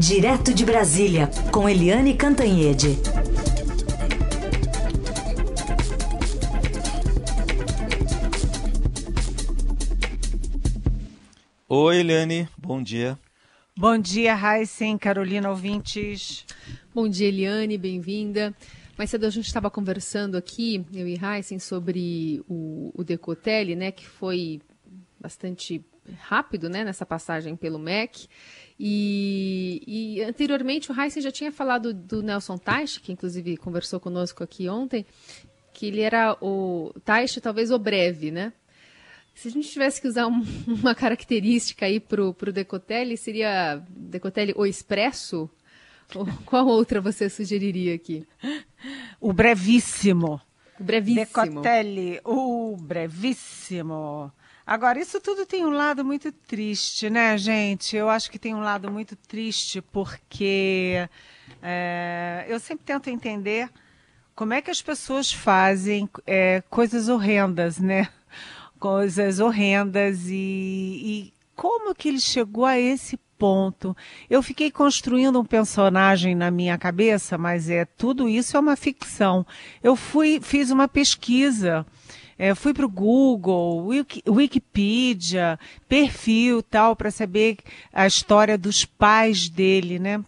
Direto de Brasília, com Eliane Cantanhede. Oi, Eliane, bom dia. Bom dia, Heisen, Carolina ouvintes. Bom dia, Eliane, bem-vinda. Mais cedo a gente estava conversando aqui, eu e Heisen, sobre o, o Decotelli, né, que foi bastante rápido, né, nessa passagem pelo MEC. E, e anteriormente o Heisen já tinha falado do Nelson Teich, que inclusive conversou conosco aqui ontem, que ele era o Teich, talvez o breve, né? Se a gente tivesse que usar um, uma característica aí para o Decotelli, seria Decotelli o expresso? Ou qual outra você sugeriria aqui? O brevíssimo. O brevíssimo. Decotelli, o brevíssimo. Agora, isso tudo tem um lado muito triste, né, gente? Eu acho que tem um lado muito triste porque é, eu sempre tento entender como é que as pessoas fazem é, coisas horrendas, né? Coisas horrendas e, e como que ele chegou a esse ponto. Eu fiquei construindo um personagem na minha cabeça, mas é tudo isso é uma ficção. Eu fui fiz uma pesquisa é, fui para o Google, Wiki, Wikipedia, perfil tal, para saber a história dos pais dele, né?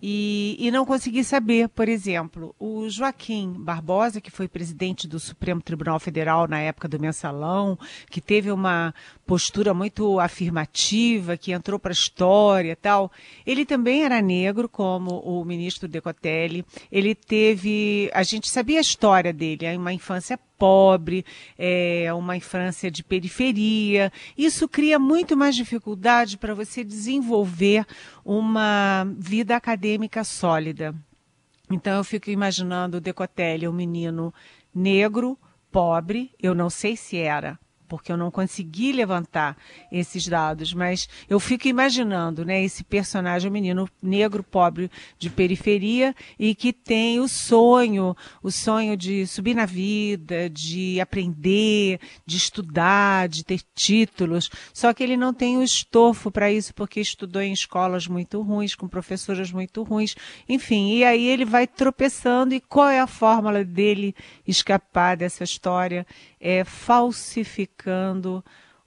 E, e, não consegui saber, por exemplo, o Joaquim Barbosa, que foi presidente do Supremo Tribunal Federal na época do mensalão, que teve uma postura muito afirmativa, que entrou para a história tal, ele também era negro, como o ministro Decotelli. Ele teve. A gente sabia a história dele, uma infância pobre, é, uma infância de periferia. Isso cria muito mais dificuldade para você desenvolver uma vida acadêmica sólida. Então eu fico imaginando o Decotelli, um menino negro, pobre, eu não sei se era, porque eu não consegui levantar esses dados, mas eu fico imaginando, né, esse personagem, um menino negro, pobre, de periferia e que tem o sonho, o sonho de subir na vida, de aprender, de estudar, de ter títulos, só que ele não tem o estofo para isso porque estudou em escolas muito ruins, com professoras muito ruins, enfim, e aí ele vai tropeçando e qual é a fórmula dele escapar dessa história? É falsificando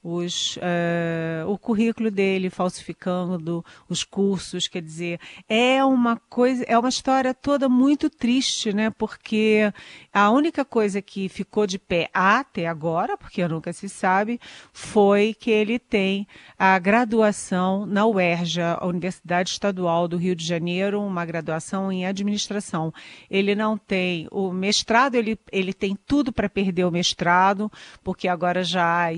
os, uh, o currículo dele, falsificando os cursos, quer dizer, é uma coisa, é uma história toda muito triste, né? Porque a única coisa que ficou de pé até agora, porque nunca se sabe, foi que ele tem a graduação na UERJ, a Universidade Estadual do Rio de Janeiro, uma graduação em administração. Ele não tem o mestrado, ele, ele tem tudo para perder o mestrado, porque agora já há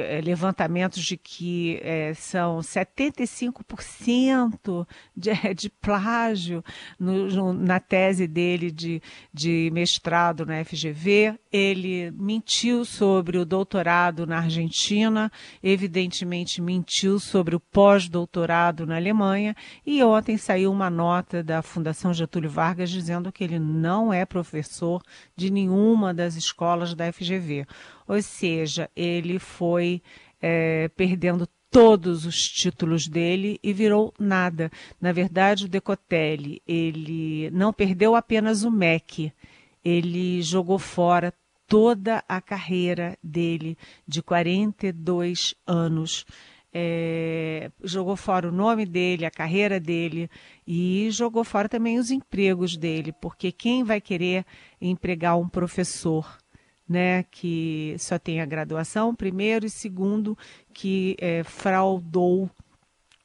é, levantamentos de que é, são 75% de, de plágio no, no, na tese dele de, de mestrado na FGV. Ele mentiu sobre o doutorado na Argentina, evidentemente mentiu sobre o pós-doutorado na Alemanha, e ontem saiu uma nota da Fundação Getúlio Vargas dizendo que ele não é professor de nenhuma das escolas da FGV. Ou seja, ele foi é, perdendo todos os títulos dele e virou nada. Na verdade, o Decotelli, ele não perdeu apenas o MEC, ele jogou fora toda a carreira dele de 42 anos. É, jogou fora o nome dele, a carreira dele e jogou fora também os empregos dele, porque quem vai querer empregar um professor né, que só tem a graduação, primeiro, e segundo, que é, fraudou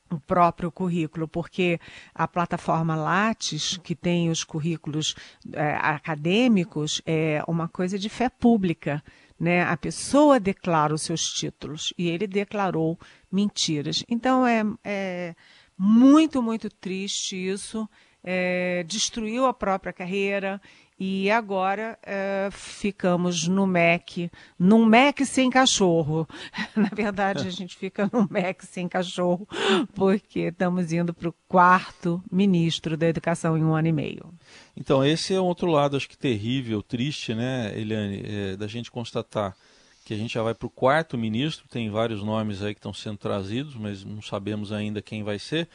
o próprio currículo, porque a plataforma Lattes, que tem os currículos é, acadêmicos, é uma coisa de fé pública. Né? A pessoa declara os seus títulos e ele declarou mentiras. Então é, é muito, muito triste isso. É, destruiu a própria carreira e agora é, ficamos no MEC, num MEC sem cachorro. Na verdade, a gente fica no MEC sem cachorro, porque estamos indo para o quarto ministro da Educação em um ano e meio. Então, esse é um outro lado, acho que terrível, triste, né, Eliane, é, da gente constatar que a gente já vai para o quarto ministro, tem vários nomes aí que estão sendo trazidos, mas não sabemos ainda quem vai ser.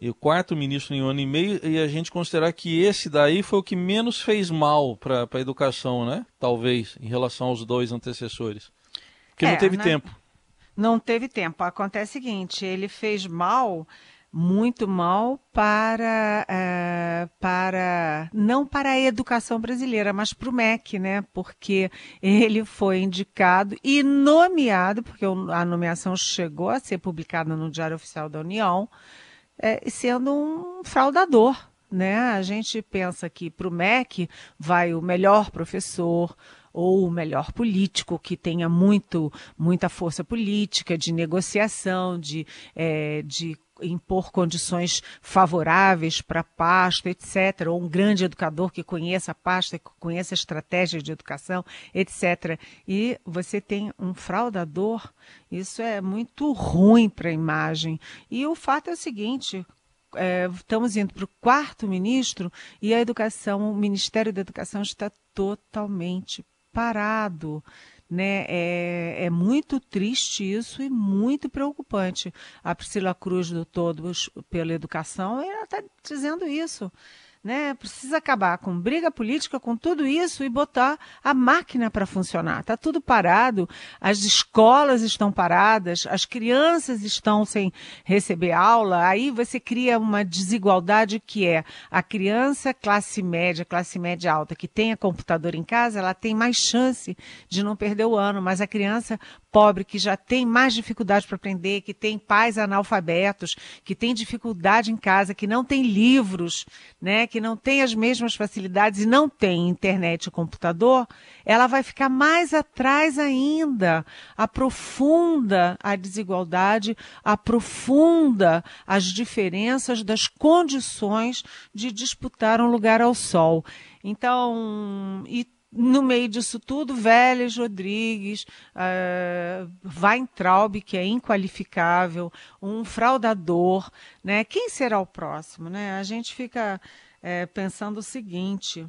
E o quarto ministro em um ano e meio, e a gente considerar que esse daí foi o que menos fez mal para a educação, né? Talvez, em relação aos dois antecessores. Porque é, não teve né? tempo. Não teve tempo. Acontece o seguinte, ele fez mal muito mal para, uh, para não para a educação brasileira, mas para o MEC, né? Porque ele foi indicado e nomeado, porque a nomeação chegou a ser publicada no Diário Oficial da União, é, sendo um fraudador. Né? A gente pensa que para o MEC vai o melhor professor, ou o melhor político que tenha muito, muita força política, de negociação, de, é, de impor condições favoráveis para a pasta, etc., ou um grande educador que conheça a pasta, que conheça a estratégia de educação, etc. E você tem um fraudador, isso é muito ruim para a imagem. E o fato é o seguinte: é, estamos indo para o quarto ministro e a educação, o Ministério da Educação está totalmente parado. Né? É, é muito triste isso e muito preocupante. A Priscila Cruz, do Todos pela Educação, ela está dizendo isso né? Precisa acabar com briga política, com tudo isso e botar a máquina para funcionar. Está tudo parado, as escolas estão paradas, as crianças estão sem receber aula. Aí você cria uma desigualdade que é a criança classe média, classe média alta, que tenha computador em casa, ela tem mais chance de não perder o ano, mas a criança pobre que já tem mais dificuldade para aprender, que tem pais analfabetos, que tem dificuldade em casa, que não tem livros, né, que não tem as mesmas facilidades e não tem internet e computador, ela vai ficar mais atrás ainda. Aprofunda a desigualdade, aprofunda as diferenças das condições de disputar um lugar ao sol. Então, e no meio disso tudo, Vélez Rodrigues, uh, Weintraub, que é inqualificável, um fraudador, né? Quem será o próximo, né? A gente fica é, pensando o seguinte,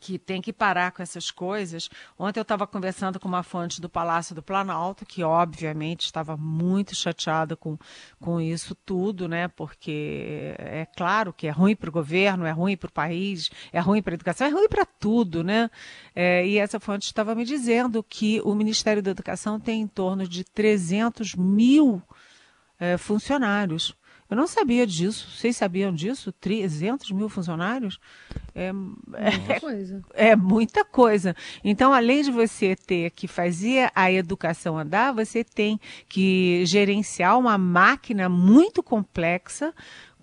que tem que parar com essas coisas. Ontem eu estava conversando com uma fonte do Palácio do Planalto, que obviamente estava muito chateada com, com isso tudo, né? Porque é claro que é ruim para o governo, é ruim para o país, é ruim para a educação, é ruim para tudo, né? É, e essa fonte estava me dizendo que o Ministério da Educação tem em torno de 300 mil é, funcionários. Eu não sabia disso. Vocês sabiam disso? 300 mil funcionários? É, muita coisa. É muita coisa. Então, além de você ter que fazer a educação andar, você tem que gerenciar uma máquina muito complexa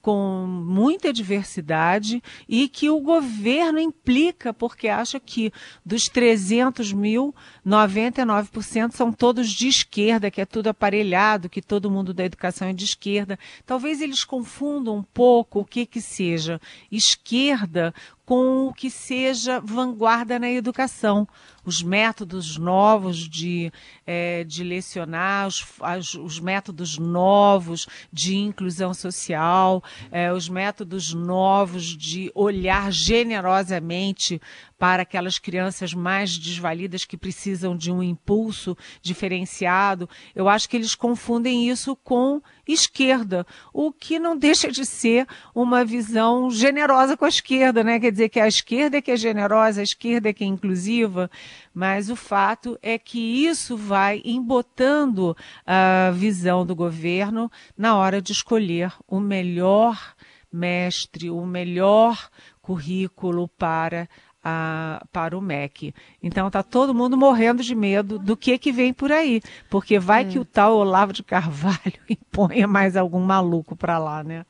com muita diversidade e que o governo implica, porque acha que dos 300 mil, 99% são todos de esquerda, que é tudo aparelhado, que todo mundo da educação é de esquerda. Talvez eles confundam um pouco o que que seja esquerda com o que seja vanguarda na educação. Os métodos novos de, é, de lecionar, os, as, os métodos novos de inclusão social, é, os métodos novos de olhar generosamente para aquelas crianças mais desvalidas que precisam de um impulso diferenciado. Eu acho que eles confundem isso com esquerda, o que não deixa de ser uma visão generosa com a esquerda, né? Quer dizer que a esquerda é que é generosa, a esquerda é que é inclusiva, mas o fato é que isso vai embotando a visão do governo na hora de escolher o melhor mestre, o melhor currículo para a, para o MEC. Então está todo mundo morrendo de medo do que que vem por aí, porque vai é. que o tal Olavo de Carvalho imponha mais algum maluco para lá, né?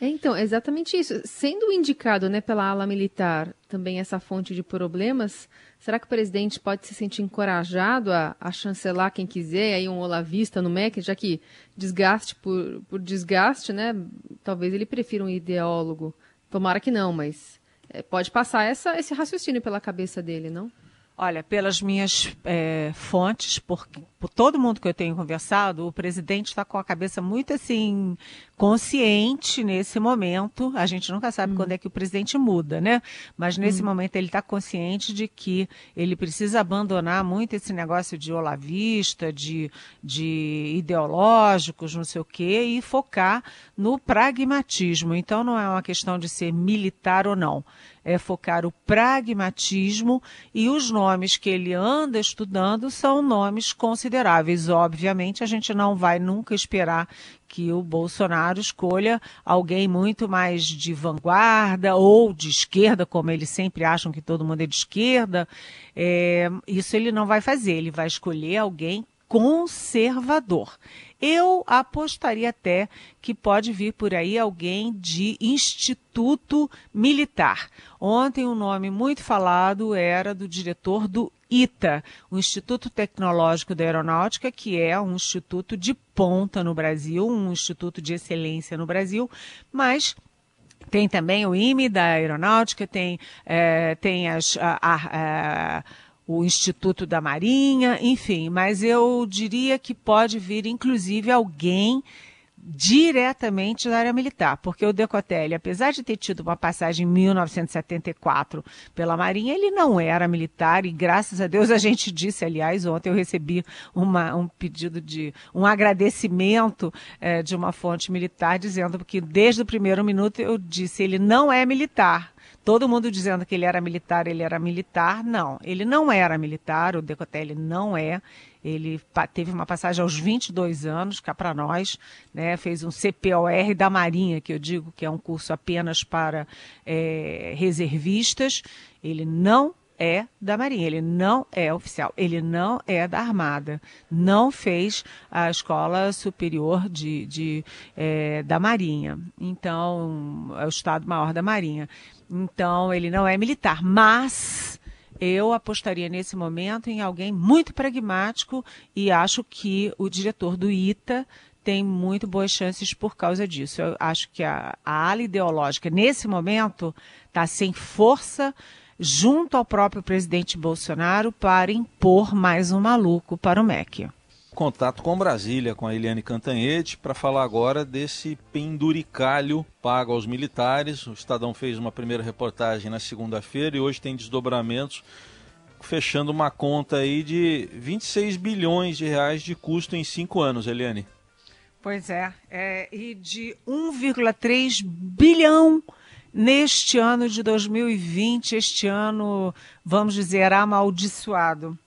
É, então, exatamente isso. Sendo indicado né, pela ala militar também essa fonte de problemas, será que o presidente pode se sentir encorajado a, a chancelar quem quiser, aí um olavista no MEC, já que desgaste por, por desgaste, né? Talvez ele prefira um ideólogo. Tomara que não, mas pode passar essa, esse raciocínio pela cabeça dele, não? Olha, pelas minhas é, fontes, por, por, todo mundo que eu tenho conversado, o presidente está com a cabeça muito assim consciente nesse momento. A gente nunca sabe hum. quando é que o presidente muda, né? Mas nesse hum. momento ele está consciente de que ele precisa abandonar muito esse negócio de olavista, de, de ideológicos, não sei o quê, e focar no pragmatismo. Então não é uma questão de ser militar ou não é focar o pragmatismo e os nomes que ele anda estudando são nomes consideráveis. Obviamente, a gente não vai nunca esperar que o Bolsonaro escolha alguém muito mais de vanguarda ou de esquerda, como eles sempre acham que todo mundo é de esquerda. É, isso ele não vai fazer, ele vai escolher alguém conservador. Eu apostaria até que pode vir por aí alguém de Instituto Militar. Ontem um nome muito falado era do diretor do ITA, o Instituto Tecnológico da Aeronáutica, que é um instituto de ponta no Brasil, um instituto de excelência no Brasil, mas tem também o IME da Aeronáutica, tem, é, tem as, a, a, a o Instituto da Marinha, enfim, mas eu diria que pode vir, inclusive, alguém diretamente da área militar, porque o Decotelli, apesar de ter tido uma passagem em 1974 pela Marinha, ele não era militar e graças a Deus a gente disse, aliás, ontem eu recebi uma, um pedido de um agradecimento é, de uma fonte militar dizendo que desde o primeiro minuto eu disse ele não é militar, todo mundo dizendo que ele era militar, ele era militar. Não, ele não era militar, o Decotelli não é. Ele teve uma passagem aos 22 anos, cá para nós, né? fez um CPOR da Marinha, que eu digo que é um curso apenas para é, reservistas. Ele não é da Marinha, ele não é oficial, ele não é da Armada, não fez a Escola Superior de, de é, da Marinha, então é o Estado-Maior da Marinha. Então, ele não é militar, mas eu apostaria nesse momento em alguém muito pragmático e acho que o diretor do ITA tem muito boas chances por causa disso. Eu acho que a, a ala ideológica, nesse momento, está sem força junto ao próprio presidente Bolsonaro para impor mais um maluco para o MEC contato com Brasília, com a Eliane Cantanhete, para falar agora desse penduricalho pago aos militares. O Estadão fez uma primeira reportagem na segunda-feira e hoje tem desdobramentos, fechando uma conta aí de 26 bilhões de reais de custo em cinco anos, Eliane. Pois é, é e de 1,3 bilhão neste ano de 2020, este ano, vamos dizer, amaldiçoado.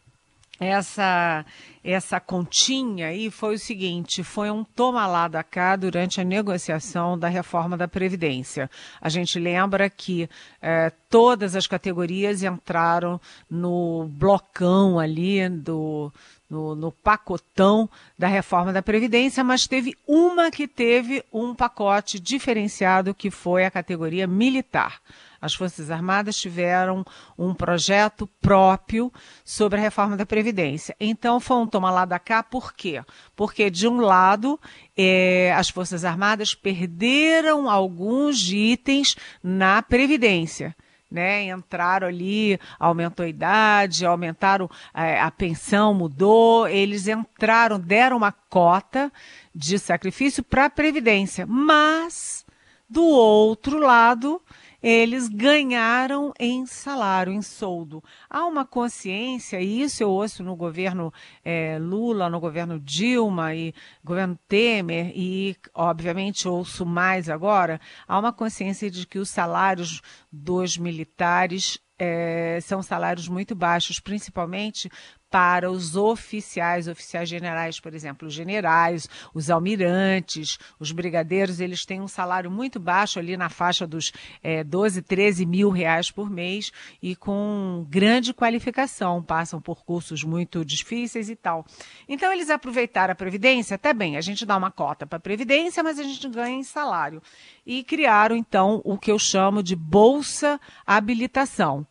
Essa essa continha aí foi o seguinte: foi um toma lá da cá durante a negociação da reforma da Previdência. A gente lembra que eh, todas as categorias entraram no blocão ali do. No, no, pacotão da reforma da Previdência, mas teve uma que teve um pacote diferenciado, que foi a categoria militar as Forças Armadas tiveram um projeto próprio sobre a reforma da Previdência. Então, foi um toma lá da cá, por quê? Porque, de um lado, é, as Forças Armadas perderam alguns itens na Previdência. Né, entraram ali, aumentou a idade, aumentaram é, a pensão, mudou, eles entraram, deram uma cota de sacrifício para a Previdência. Mas, do outro lado, eles ganharam em salário, em soldo. Há uma consciência, e isso eu ouço no governo é, Lula, no governo Dilma e governo Temer, e obviamente ouço mais agora, há uma consciência de que os salários dos militares é, são salários muito baixos, principalmente para os oficiais, oficiais generais, por exemplo, os generais, os almirantes, os brigadeiros, eles têm um salário muito baixo ali na faixa dos é, 12, 13 mil reais por mês e com grande qualificação, passam por cursos muito difíceis e tal. Então eles aproveitaram a Previdência, até bem, a gente dá uma cota para a Previdência, mas a gente ganha em salário. E criaram então o que eu chamo de Bolsa Habilitação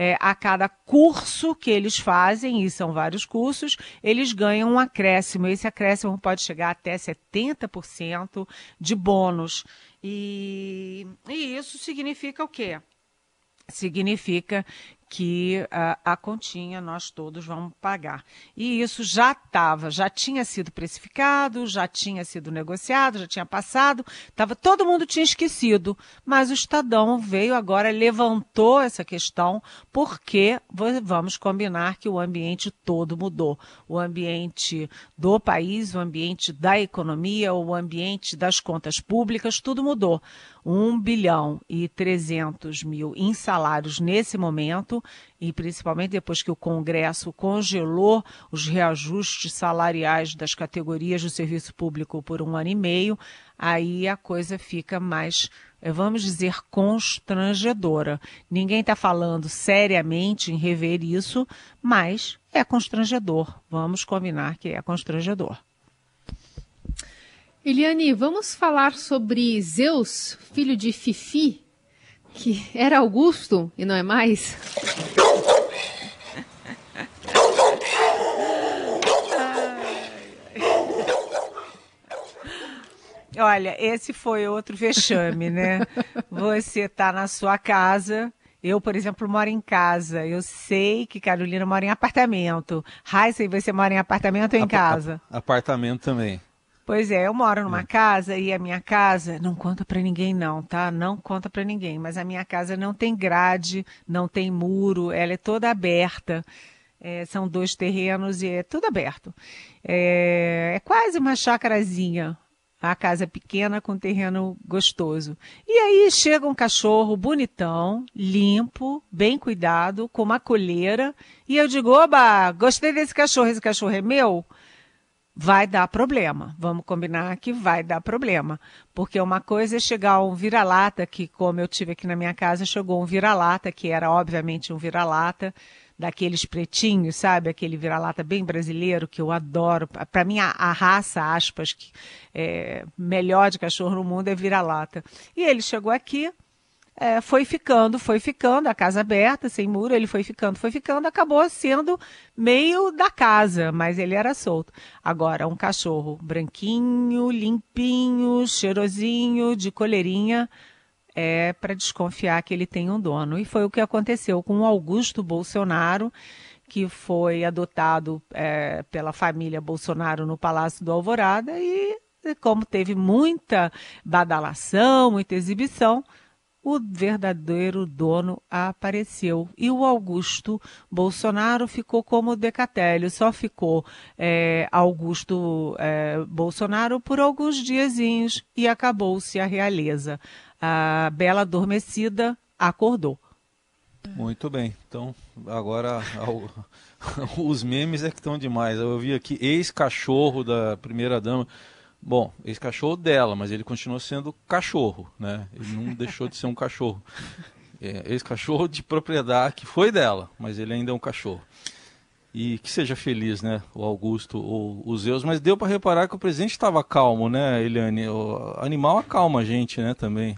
é, a cada curso que eles fazem, e são vários cursos, eles ganham um acréscimo. Esse acréscimo pode chegar até 70% de bônus. E, e isso significa o quê? Significa que a, a continha nós todos vamos pagar. E isso já estava, já tinha sido precificado, já tinha sido negociado, já tinha passado, tava, todo mundo tinha esquecido, mas o Estadão veio agora, levantou essa questão, porque vamos combinar que o ambiente todo mudou. O ambiente do país, o ambiente da economia, o ambiente das contas públicas, tudo mudou. 1 bilhão e 300 mil em salários nesse momento, e principalmente depois que o Congresso congelou os reajustes salariais das categorias do serviço público por um ano e meio, aí a coisa fica mais, eh, vamos dizer, constrangedora. Ninguém está falando seriamente em rever isso, mas é constrangedor. Vamos combinar que é constrangedor. Eliane, vamos falar sobre Zeus, filho de Fifi, que era Augusto e não é mais? Olha, esse foi outro vexame, né? Você está na sua casa. Eu, por exemplo, moro em casa. Eu sei que Carolina mora em apartamento. Raíssa, você mora em apartamento ou em casa? Apartamento também. Pois é, eu moro numa casa e a minha casa não conta para ninguém não, tá? Não conta para ninguém, mas a minha casa não tem grade, não tem muro, ela é toda aberta. É, são dois terrenos e é tudo aberto. É, é quase uma chácarazinha, a casa é pequena com terreno gostoso. E aí chega um cachorro bonitão, limpo, bem cuidado, com uma coleira, e eu digo: "Oba, gostei desse cachorro, esse cachorro é meu?" Vai dar problema. Vamos combinar que vai dar problema. Porque uma coisa é chegar um vira-lata, que como eu tive aqui na minha casa, chegou um vira-lata, que era obviamente um vira-lata, daqueles pretinhos, sabe? Aquele vira-lata bem brasileiro que eu adoro. Para mim, a, a, raça, aspas, que é melhor de cachorro no mundo é vira-lata. E ele chegou aqui, é, foi ficando, foi ficando, a casa aberta, sem muro, ele foi ficando, foi ficando, acabou sendo meio da casa, mas ele era solto. Agora, um cachorro branquinho, limpinho, cheirosinho, de coleirinha, é para desconfiar que ele tem um dono. E foi o que aconteceu com o Augusto Bolsonaro, que foi adotado é, pela família Bolsonaro no Palácio do Alvorada e, como teve muita badalação, muita exibição, o verdadeiro dono apareceu. E o Augusto Bolsonaro ficou como Decatélio, só ficou é, Augusto é, Bolsonaro por alguns diazinhos e acabou-se a realeza. A bela adormecida acordou. Muito bem. Então, agora os memes é que estão demais. Eu vi aqui ex-cachorro da primeira dama. Bom, esse cachorro dela, mas ele continua sendo cachorro, né? Ele não deixou de ser um cachorro. É, esse cachorro de propriedade que foi dela, mas ele ainda é um cachorro. E que seja feliz, né? O Augusto ou o Zeus, mas deu para reparar que o presidente estava calmo, né, Eliane? O animal acalma a gente, né, também.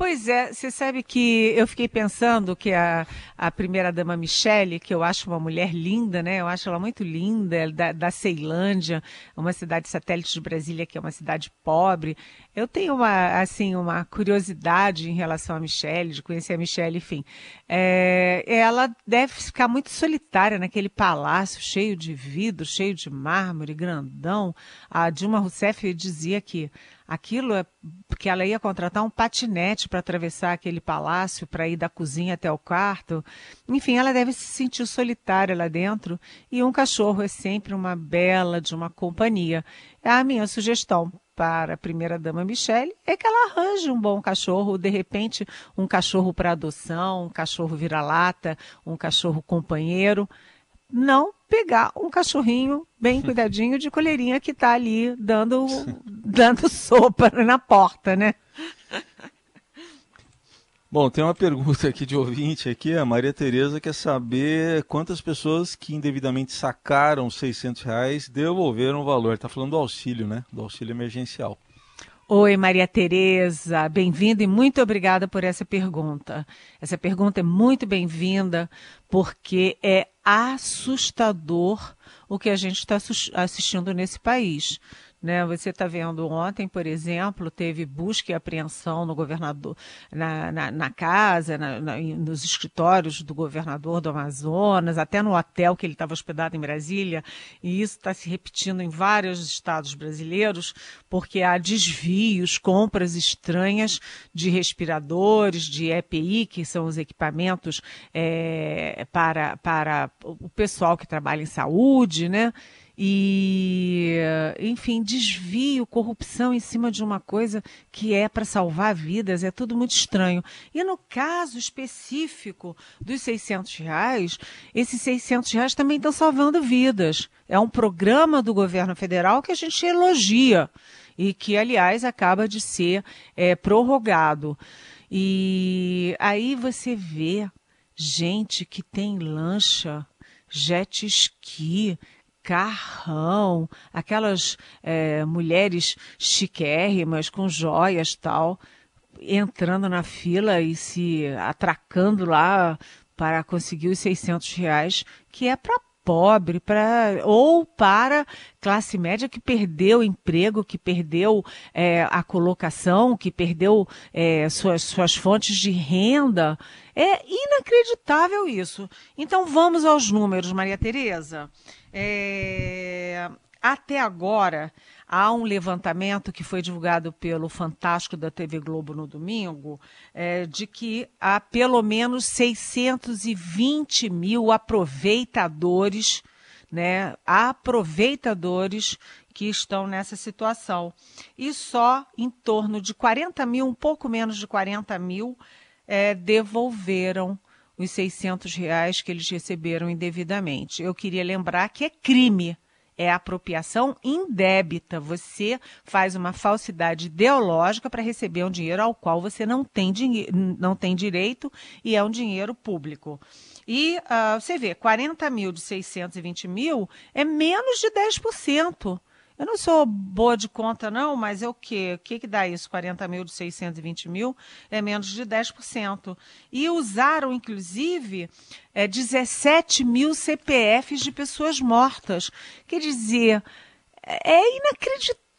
Pois é, você sabe que eu fiquei pensando que a, a primeira-dama Michele, que eu acho uma mulher linda, né? Eu acho ela muito linda, é da, da Ceilândia, uma cidade satélite de Brasília, que é uma cidade pobre. Eu tenho uma, assim, uma curiosidade em relação a Michele, de conhecer a Michele, enfim. É, ela deve ficar muito solitária naquele palácio cheio de vidro, cheio de mármore, grandão. A Dilma Rousseff dizia que aquilo é porque ela ia contratar um patinete para atravessar aquele palácio, para ir da cozinha até o quarto. Enfim, ela deve se sentir solitária lá dentro e um cachorro é sempre uma bela de uma companhia. A minha sugestão para a primeira-dama Michelle é que ela arranje um bom cachorro, de repente um cachorro para adoção, um cachorro vira-lata, um cachorro companheiro não pegar um cachorrinho bem cuidadinho de colherinha que está ali dando, dando sopa na porta, né? Bom, tem uma pergunta aqui de ouvinte aqui, a Maria Tereza quer saber quantas pessoas que indevidamente sacaram 600 reais devolveram o valor. Está falando do auxílio, né? Do auxílio emergencial. Oi, Maria Tereza, bem-vinda e muito obrigada por essa pergunta. Essa pergunta é muito bem-vinda porque é assustador o que a gente está assistindo nesse país. Né? Você está vendo ontem, por exemplo, teve busca e apreensão no governador, na, na, na casa, na, nos escritórios do governador do Amazonas, até no hotel que ele estava hospedado em Brasília, e isso está se repetindo em vários estados brasileiros, porque há desvios, compras estranhas de respiradores, de EPI, que são os equipamentos é, para, para o pessoal que trabalha em saúde, né? E, enfim, desvio, corrupção em cima de uma coisa que é para salvar vidas, é tudo muito estranho. E no caso específico dos 600 reais, esses 600 reais também estão salvando vidas. É um programa do governo federal que a gente elogia e que, aliás, acaba de ser é, prorrogado. E aí você vê gente que tem lancha, jet ski, carrão, aquelas é, mulheres chiquérrimas com joias tal, entrando na fila e se atracando lá para conseguir os 600 reais, que é para pobre, para ou para classe média que perdeu emprego, que perdeu é, a colocação, que perdeu é, suas, suas fontes de renda. É inacreditável isso. Então vamos aos números, Maria Tereza. É, até agora, há um levantamento que foi divulgado pelo Fantástico da TV Globo no domingo, é, de que há pelo menos 620 mil aproveitadores, né, aproveitadores que estão nessa situação. E só em torno de 40 mil, um pouco menos de 40 mil, é, devolveram os 600 reais que eles receberam indevidamente. Eu queria lembrar que é crime é apropriação indébita. Você faz uma falsidade ideológica para receber um dinheiro ao qual você não tem, não tem direito e é um dinheiro público. E uh, você vê, 40 mil de 620 mil é menos de 10%. Eu não sou boa de conta, não, mas é o quê? O que, que dá isso? 40 mil de 620 mil é menos de 10%. E usaram, inclusive, é, 17 mil CPFs de pessoas mortas. Quer dizer, é inacreditável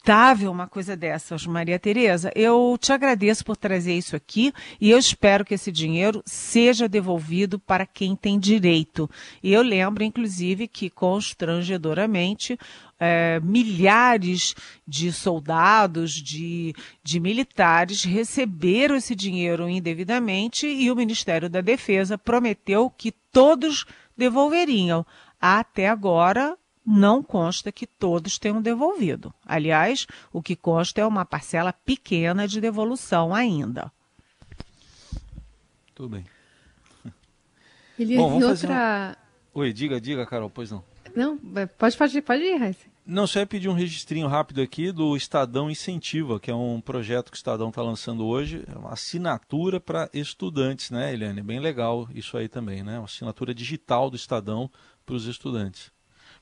uma coisa dessas, Maria Tereza. Eu te agradeço por trazer isso aqui e eu espero que esse dinheiro seja devolvido para quem tem direito. E eu lembro, inclusive, que constrangedoramente é, milhares de soldados, de, de militares receberam esse dinheiro indevidamente e o Ministério da Defesa prometeu que todos devolveriam. Até agora, não consta que todos tenham devolvido. Aliás, o que consta é uma parcela pequena de devolução ainda. Tudo bem. Ele Bom, vamos outra... Uma... Oi, diga, diga, Carol, pois não. Não, pode, pode, pode ir, Raíssa. Não, só ia pedir um registrinho rápido aqui do Estadão Incentiva, que é um projeto que o Estadão está lançando hoje, é uma assinatura para estudantes, né, Eliane? Bem legal isso aí também, né? Uma assinatura digital do Estadão para os estudantes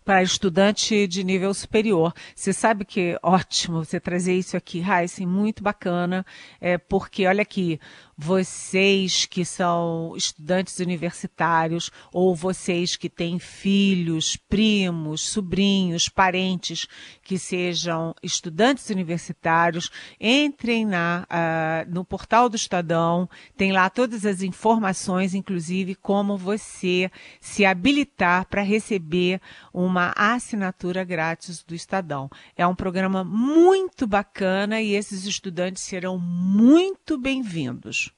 para estudante de nível superior. Você sabe que ótimo você trazer isso aqui, Heisen, muito bacana, é, porque olha aqui, vocês que são estudantes universitários ou vocês que têm filhos, primos, sobrinhos, parentes que sejam estudantes universitários, entrem na, uh, no portal do Estadão, tem lá todas as informações, inclusive como você se habilitar para receber uma assinatura grátis do Estadão. É um programa muito bacana e esses estudantes serão muito bem-vindos.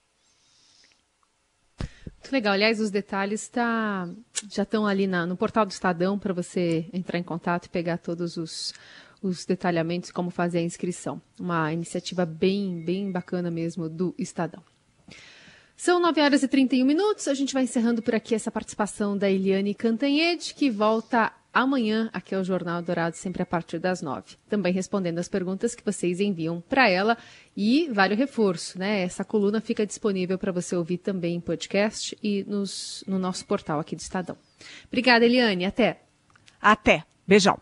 Muito legal. Aliás, os detalhes tá, já estão ali na, no portal do Estadão para você entrar em contato e pegar todos os, os detalhamentos como fazer a inscrição. Uma iniciativa bem, bem bacana mesmo do Estadão. São 9 horas e 31 minutos. A gente vai encerrando por aqui essa participação da Eliane Cantanhede, que volta amanhã aqui ao Jornal Dourado, sempre a partir das nove. Também respondendo as perguntas que vocês enviam para ela. E vale o reforço, né? Essa coluna fica disponível para você ouvir também em podcast e nos, no nosso portal aqui do Estadão. Obrigada, Eliane. Até. Até. Beijão.